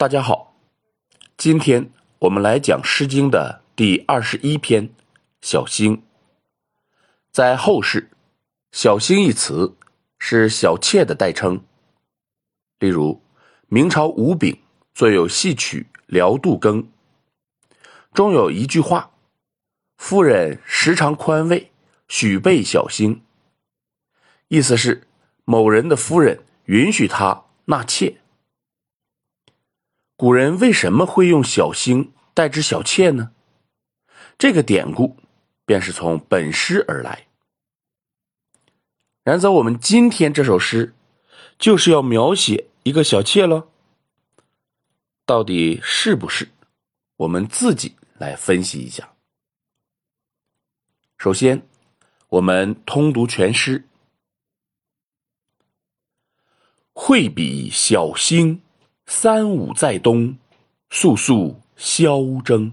大家好，今天我们来讲《诗经》的第二十一篇《小星》。在后世，“小星”一词是小妾的代称。例如，明朝吴炳最有戏曲《辽杜庚》，中有一句话：“夫人时常宽慰，许备小星。”意思是某人的夫人允许他纳妾。古人为什么会用小星代指小妾呢？这个典故便是从本诗而来。然则我们今天这首诗就是要描写一个小妾了，到底是不是？我们自己来分析一下。首先，我们通读全诗：“会比小星。”三五在东，肃肃萧征。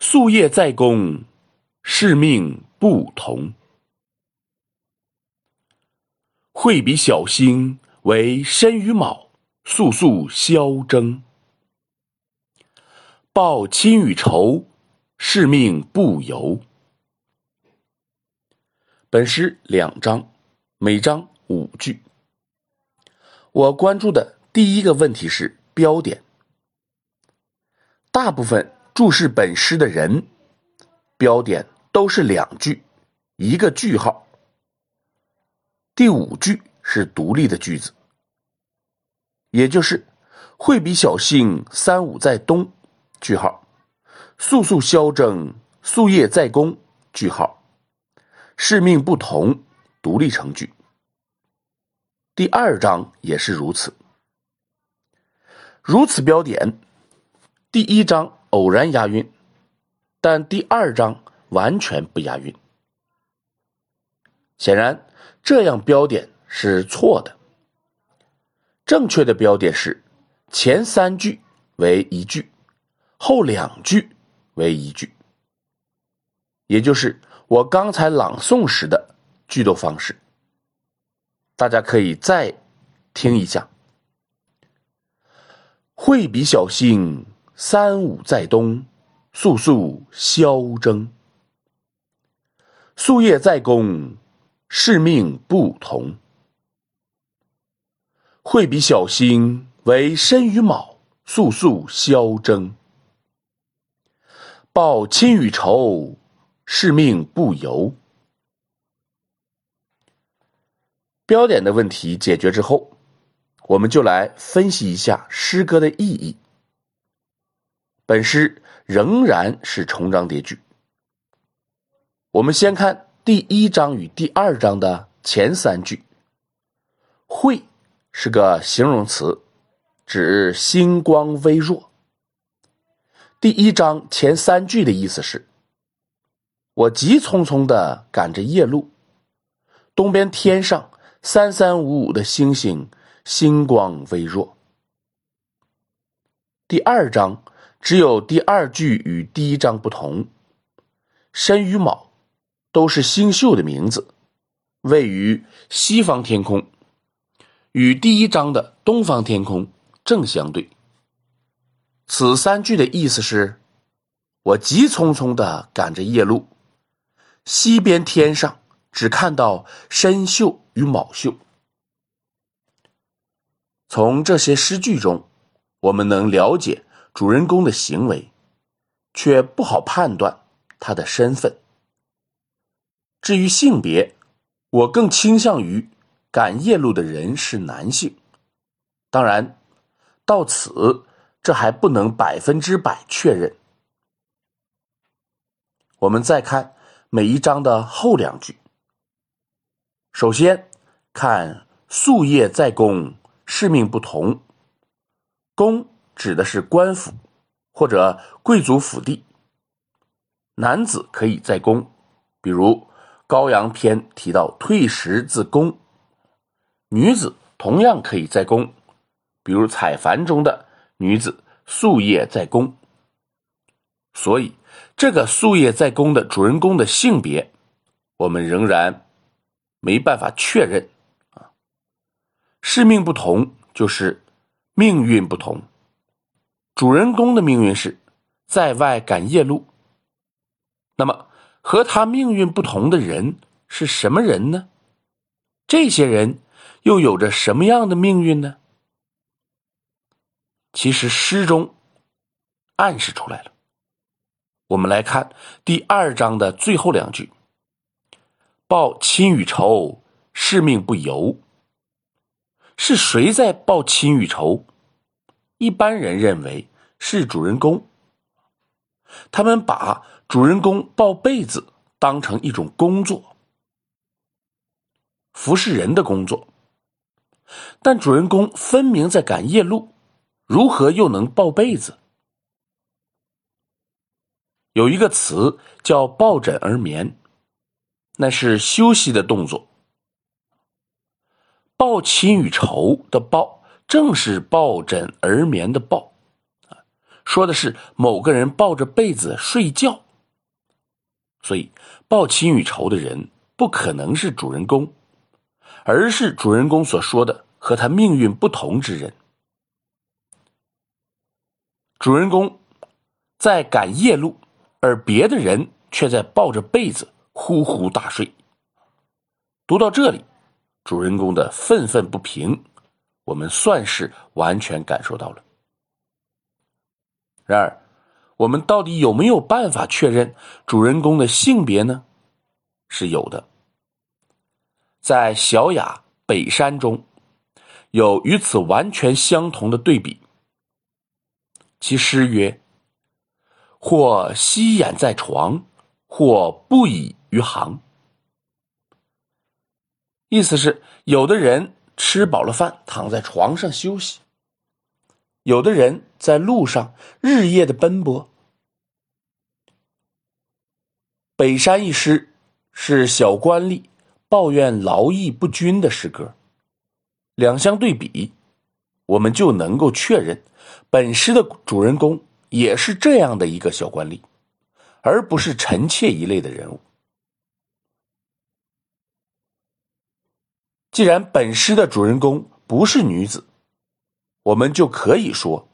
夙夜在公，是命不同。会比小星为申与卯，肃肃萧征。报亲与仇，是命不由。本诗两章，每章五句。我关注的第一个问题是标点。大部分注释本诗的人，标点都是两句，一个句号。第五句是独立的句子，也就是“会比小星三五在东”，句号，“肃肃萧征，夙夜在公”，句号，“是命不同”，独立成句。第二章也是如此，如此标点，第一章偶然押韵，但第二章完全不押韵。显然，这样标点是错的。正确的标点是前三句为一句，后两句为一句，也就是我刚才朗诵时的句读方式。大家可以再听一下：“会比小星三五在东，肃肃萧征。夙夜在公，是命不同。会比小星为申与卯，肃肃萧征。报亲与仇，是命不由。”标点的问题解决之后，我们就来分析一下诗歌的意义。本诗仍然是重章叠句。我们先看第一章与第二章的前三句，“会”是个形容词，指星光微弱。第一章前三句的意思是：我急匆匆的赶着夜路，东边天上。三三五五的星星，星光微弱。第二章只有第二句与第一章不同，申与卯都是星宿的名字，位于西方天空，与第一章的东方天空正相对。此三句的意思是：我急匆匆的赶着夜路，西边天上。只看到申宿与卯宿。从这些诗句中，我们能了解主人公的行为，却不好判断他的身份。至于性别，我更倾向于赶夜路的人是男性。当然，到此这还不能百分之百确认。我们再看每一章的后两句。首先看“夙夜在公，使命不同”。公指的是官府或者贵族府邸，男子可以在宫，比如《高阳篇》提到“退食自宫”；女子同样可以在宫，比如《采凡》中的女子夙夜在宫。所以，这个夙夜在宫的主人公的性别，我们仍然。没办法确认啊，是命不同，就是命运不同。主人公的命运是在外赶夜路。那么，和他命运不同的人是什么人呢？这些人又有着什么样的命运呢？其实诗中暗示出来了。我们来看第二章的最后两句：“报亲与仇，是命不由。”是谁在报亲与仇？一般人认为是主人公。他们把主人公抱被子当成一种工作，服侍人的工作。但主人公分明在赶夜路，如何又能抱被子？有一个词叫“抱枕而眠”，那是休息的动作。抱亲与仇的抱，正是抱枕而眠的抱，说的是某个人抱着被子睡觉。所以，抱亲与仇的人不可能是主人公，而是主人公所说的和他命运不同之人。主人公在赶夜路，而别的人却在抱着被子呼呼大睡。读到这里。主人公的愤愤不平，我们算是完全感受到了。然而，我们到底有没有办法确认主人公的性别呢？是有的。在《小雅·北山》中，有与此完全相同的对比。其诗曰：“或息掩在床，或不以于行。”意思是，有的人吃饱了饭躺在床上休息，有的人在路上日夜的奔波。北山一诗是小官吏抱怨劳役不均的诗歌，两相对比，我们就能够确认，本诗的主人公也是这样的一个小官吏，而不是臣妾一类的人物。既然本诗的主人公不是女子，我们就可以说，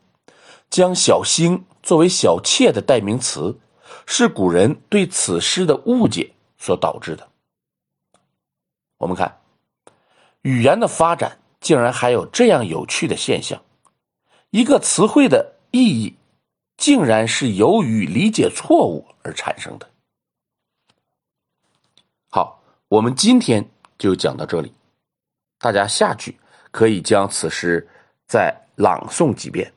将小星作为小妾的代名词，是古人对此诗的误解所导致的。我们看，语言的发展竟然还有这样有趣的现象：一个词汇的意义，竟然是由于理解错误而产生的。好，我们今天就讲到这里。大家下去可以将此诗再朗诵几遍。